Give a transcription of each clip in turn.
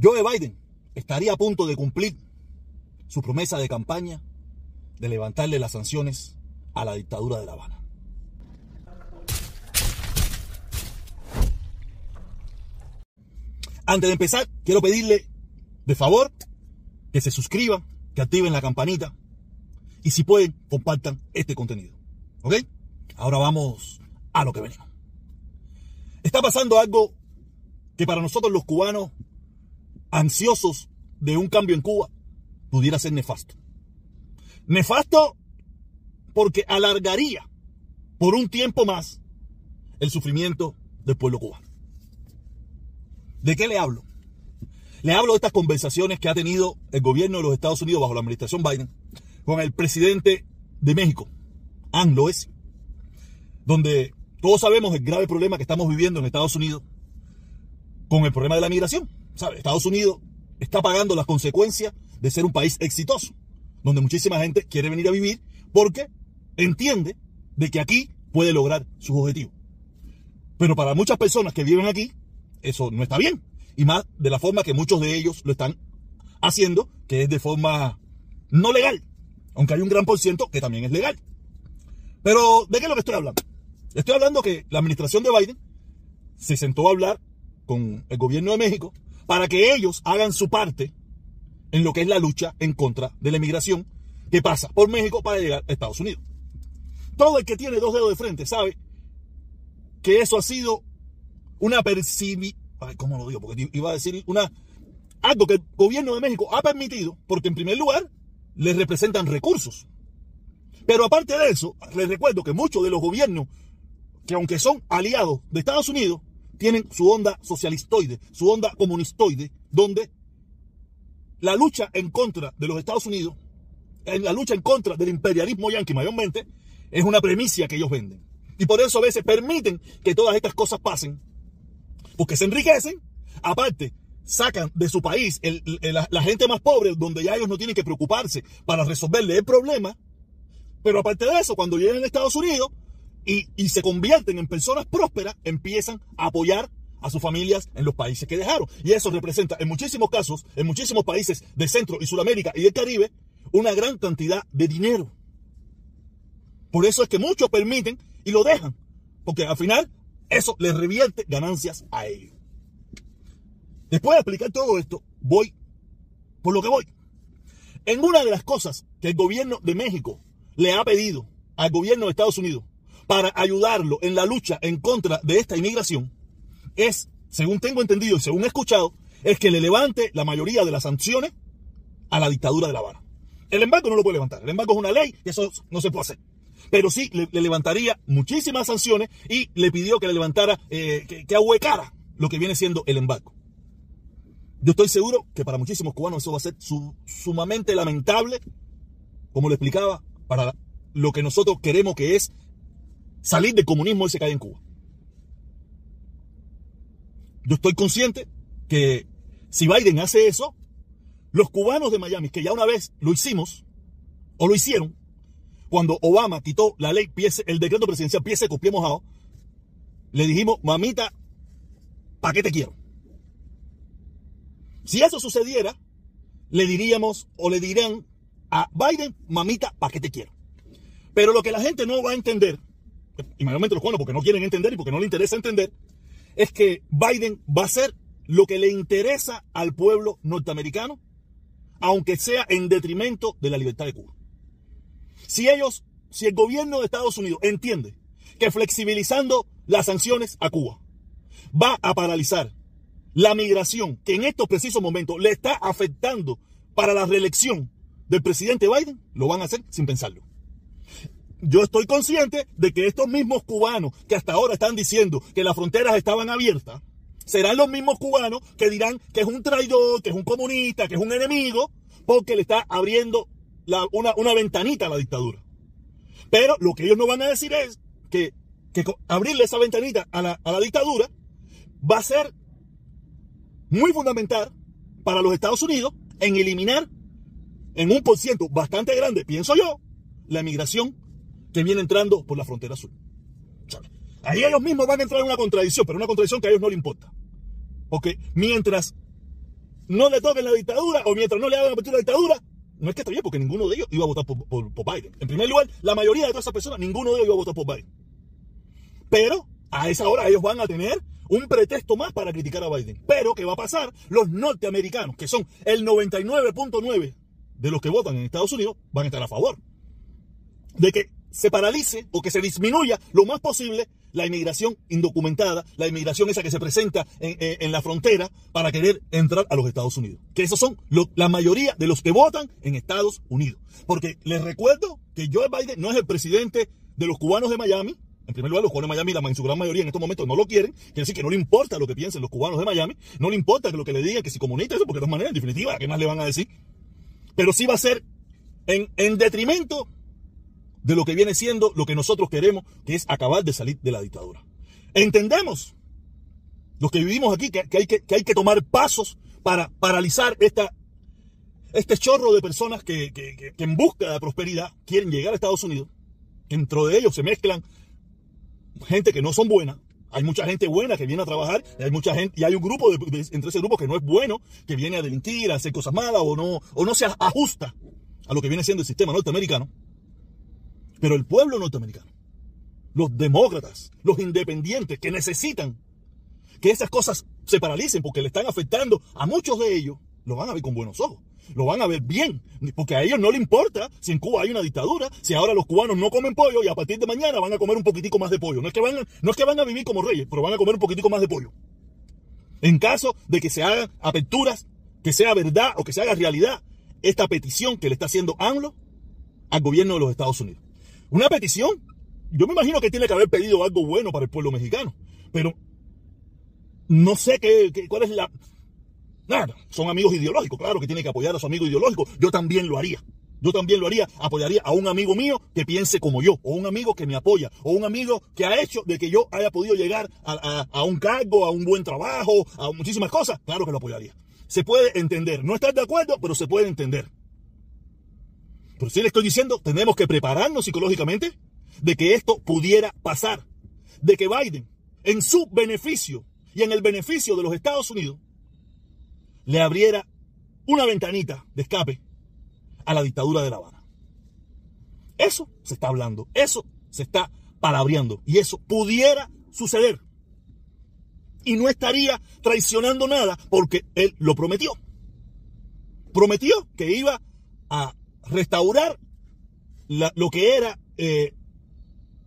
Joe Biden estaría a punto de cumplir su promesa de campaña de levantarle las sanciones a la dictadura de La Habana. Antes de empezar, quiero pedirle de favor que se suscriban, que activen la campanita y si pueden, compartan este contenido. ¿Ok? Ahora vamos a lo que venimos. Está pasando algo que para nosotros los cubanos ansiosos de un cambio en Cuba pudiera ser nefasto. Nefasto porque alargaría por un tiempo más el sufrimiento del pueblo cubano. ¿De qué le hablo? Le hablo de estas conversaciones que ha tenido el gobierno de los Estados Unidos bajo la administración Biden con el presidente de México, Ann Loes, donde todos sabemos el grave problema que estamos viviendo en Estados Unidos con el problema de la migración. Estados Unidos está pagando las consecuencias de ser un país exitoso, donde muchísima gente quiere venir a vivir porque entiende de que aquí puede lograr sus objetivos. Pero para muchas personas que viven aquí, eso no está bien. Y más de la forma que muchos de ellos lo están haciendo, que es de forma no legal. Aunque hay un gran por ciento que también es legal. Pero, ¿de qué es lo que estoy hablando? Estoy hablando que la administración de Biden se sentó a hablar con el gobierno de México para que ellos hagan su parte en lo que es la lucha en contra de la inmigración que pasa por México para llegar a Estados Unidos. Todo el que tiene dos dedos de frente sabe que eso ha sido una percibi... ¿Cómo lo digo? Porque iba a decir una... Algo que el gobierno de México ha permitido, porque en primer lugar les representan recursos. Pero aparte de eso, les recuerdo que muchos de los gobiernos, que aunque son aliados de Estados Unidos, tienen su onda socialistoide, su onda comunistoide, donde la lucha en contra de los Estados Unidos, la lucha en contra del imperialismo yanqui mayormente, es una premisa que ellos venden. Y por eso a veces permiten que todas estas cosas pasen, porque se enriquecen, aparte sacan de su país la, gente más pobre, donde ya ellos no tienen que preocuparse para resolverle el problema, pero aparte de eso, cuando llegan a Estados Unidos, y, se convierten en personas prósperas, empiezan a apoyar a sus familias en los países que dejaron. Y eso representa en muchísimos casos, en muchísimos países de Centro y Sudamérica y del Caribe, una gran cantidad de dinero. Por eso es que muchos permiten y lo dejan, porque al final eso les revierte ganancias a ellos. Después de explicar todo esto, voy por lo que voy. En una de las cosas que el gobierno de México le ha pedido al gobierno de Estados Unidos para ayudarlo en la lucha en contra de esta inmigración es, según tengo entendido y según he escuchado, es que le levante la mayoría de las sanciones a la dictadura de La Habana. El embargo no lo puede levantar. El embargo es una ley y eso no se puede hacer. Pero sí le, levantaría muchísimas sanciones y le pidió que le levantara, eh, que, que, ahuecara lo que viene siendo el embargo. Yo estoy seguro que para muchísimos cubanos eso va a ser sumamente lamentable, como le explicaba, para lo que nosotros queremos que es salir del comunismo ese que hay en Cuba. Yo estoy consciente que si Biden hace eso, los cubanos de Miami, que ya una vez lo hicimos, o lo hicieron, cuando Obama quitó la ley, el decreto presidencial pie seco, pie mojado, le dijimos, mamita, ¿para qué te quiero? Si eso sucediera, le diríamos o le dirán a Biden, mamita, ¿para qué te quiero? Pero lo que la gente no va a entender y mayormente los cubanos porque no quieren entender y porque no le interesa entender, es que Biden va a hacer lo que le interesa al pueblo norteamericano, aunque sea en detrimento de la libertad de Cuba. Si ellos, si el gobierno de Estados Unidos entiende que flexibilizando las sanciones a Cuba va a paralizar la migración que en estos precisos momentos le está afectando para la reelección del presidente Biden, lo van a hacer sin pensarlo yo estoy consciente de que estos mismos cubanos que hasta ahora están diciendo que las fronteras estaban abiertas, serán los mismos cubanos que dirán que es un traidor, que es un comunista, que es un enemigo, porque le está abriendo una, ventanita a la dictadura. Pero lo que ellos no van a decir es que, abrirle esa ventanita a la, a la dictadura va a ser muy fundamental para los Estados Unidos en eliminar en un por ciento bastante grande, pienso yo, la emigración que viene entrando por la frontera sur. Ahí ellos mismos van a entrar en una contradicción, pero una contradicción que a ellos no les importa. Porque mientras no le toquen la dictadura o mientras no le hagan apertura la dictadura, no es que está bien, porque ninguno de ellos iba a votar por, por, Biden. En primer lugar, la mayoría de todas esas personas, ninguno de ellos iba a votar por Biden. Pero a esa hora ellos van a tener un pretexto más para criticar a Biden. Pero, ¿qué va a pasar? Los norteamericanos, que son el 99.9 de los que votan en Estados Unidos, van a estar a favor de que se paralice o que se disminuya lo más posible la inmigración indocumentada, la inmigración esa que se presenta en, la frontera para querer entrar a los Estados Unidos. Que esos son la mayoría de los que votan en Estados Unidos. Porque les recuerdo que Joe Biden no es el presidente de los cubanos de Miami. En primer lugar, los cubanos de Miami, en su gran mayoría en estos momentos no lo quieren. Quiere decir que no le importa lo que piensen los cubanos de Miami. No le importa que lo que le digan, que si comunista eso, porque de todas maneras, en definitiva, ¿qué más le van a decir? Pero sí va a ser en, en detrimento de lo que viene siendo lo que nosotros queremos, que es acabar de salir de la dictadura. Entendemos, los que vivimos aquí, que, hay, que, hay que tomar pasos para paralizar esta, este chorro de personas que, que, en busca de prosperidad quieren llegar a Estados Unidos. Dentro de ellos se mezclan gente que no son buenas. Hay mucha gente buena que viene a trabajar y hay mucha gente y hay un grupo de, entre ese grupo que no es bueno, que viene a delinquir, a hacer cosas malas o no o no se ajusta a lo que viene siendo el sistema norteamericano. Pero el pueblo norteamericano, los demócratas, los independientes que necesitan que esas cosas se paralicen porque le están afectando a muchos de ellos, lo van a ver con buenos ojos. Lo van a ver bien, porque a ellos no les importa si en Cuba hay una dictadura, si ahora los cubanos no comen pollo y a partir de mañana van a comer un poquitico más de pollo. No es que van, no es que van a vivir como reyes, pero van a comer un poquitico más de pollo. En caso de que se hagan aperturas, que sea verdad o que se haga realidad esta petición que le está haciendo AMLO al gobierno de los Estados Unidos. Una petición. Yo me imagino que tiene que haber pedido algo bueno para el pueblo mexicano. Pero no sé qué, cuál es la... Nada, son amigos ideológicos, claro que tiene que apoyar a su amigo ideológico. Yo también lo haría. Yo también lo haría, apoyaría a un amigo mío que piense como yo, o un amigo que me apoya, o un amigo que ha hecho de que yo haya podido llegar a, a un cargo, a un buen trabajo, a muchísimas cosas. Claro que lo apoyaría. Se puede entender, no estar de acuerdo, pero se puede entender. Pero sí le estoy diciendo, tenemos que prepararnos psicológicamente de que esto pudiera pasar. De que Biden, en su beneficio y en el beneficio de los Estados Unidos, le abriera una ventanita de escape a la dictadura de La Habana. Eso se está hablando, eso se está palabreando y eso pudiera suceder. Y no estaría traicionando nada porque él lo prometió. Prometió que iba a restaurar lo que era eh,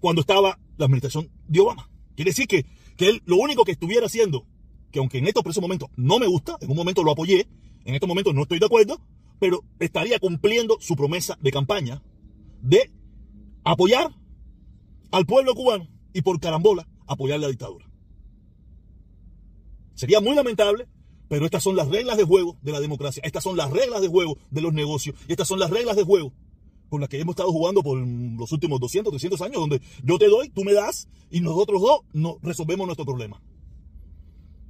cuando estaba la administración de Obama. Quiere decir que, que él lo único que estuviera haciendo, que aunque en estos precisos momentos no me gusta, en un momento lo apoyé, en estos momentos no estoy de acuerdo, pero estaría cumpliendo su promesa de campaña de apoyar al pueblo cubano y por carambola apoyar la dictadura. Sería muy lamentable pero estas son las reglas de juego de la democracia, estas son las reglas de juego de los negocios, y estas son las reglas de juego con las que hemos estado jugando por los últimos 200, 300 años, donde yo te doy, tú me das, y nosotros dos resolvemos nuestro problema.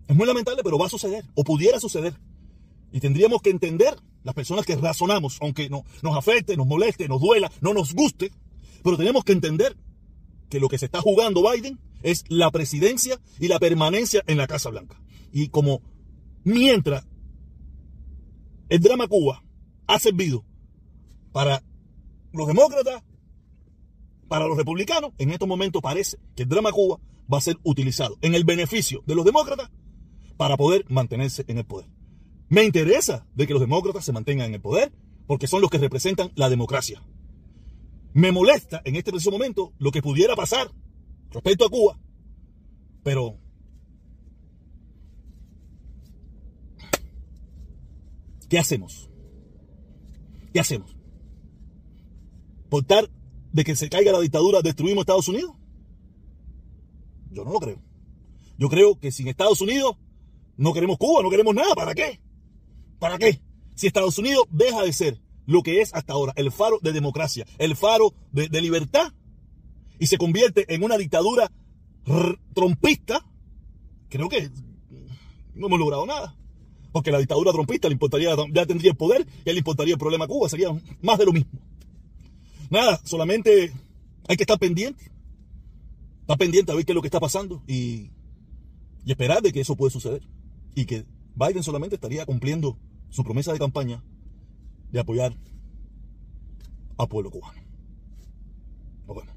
Es muy lamentable, pero va a suceder, o pudiera suceder. Y tendríamos que entender, las personas que razonamos, aunque no, nos afecte, nos moleste, nos duela, no nos guste, pero tenemos que entender que lo que se está jugando Biden es la presidencia y la permanencia en la Casa Blanca. Y como Mientras el drama Cuba ha servido para los demócratas, para los republicanos, en estos momentos parece que el drama Cuba va a ser utilizado en el beneficio de los demócratas para poder mantenerse en el poder. Me interesa de que los demócratas se mantengan en el poder porque son los que representan la democracia. Me molesta en este preciso momento lo que pudiera pasar respecto a Cuba, pero ¿Qué hacemos? ¿Qué hacemos? ¿Por tal de que se caiga la dictadura destruimos Estados Unidos? Yo no lo creo. Yo creo que sin Estados Unidos no queremos Cuba, no queremos nada. ¿Para qué? ¿Para qué? Si Estados Unidos deja de ser lo que es hasta ahora, el faro de democracia, el faro de, de libertad, y se convierte en una dictadura trompista, creo que no hemos logrado nada porque la dictadura trompista le importaría, ya tendría el poder y le importaría el problema a Cuba, sería más de lo mismo. Nada, solamente hay que estar pendiente, estar pendiente a ver qué es lo que está pasando y, y esperar de que eso puede suceder y que Biden solamente estaría cumpliendo su promesa de campaña de apoyar al pueblo cubano. Nos vemos.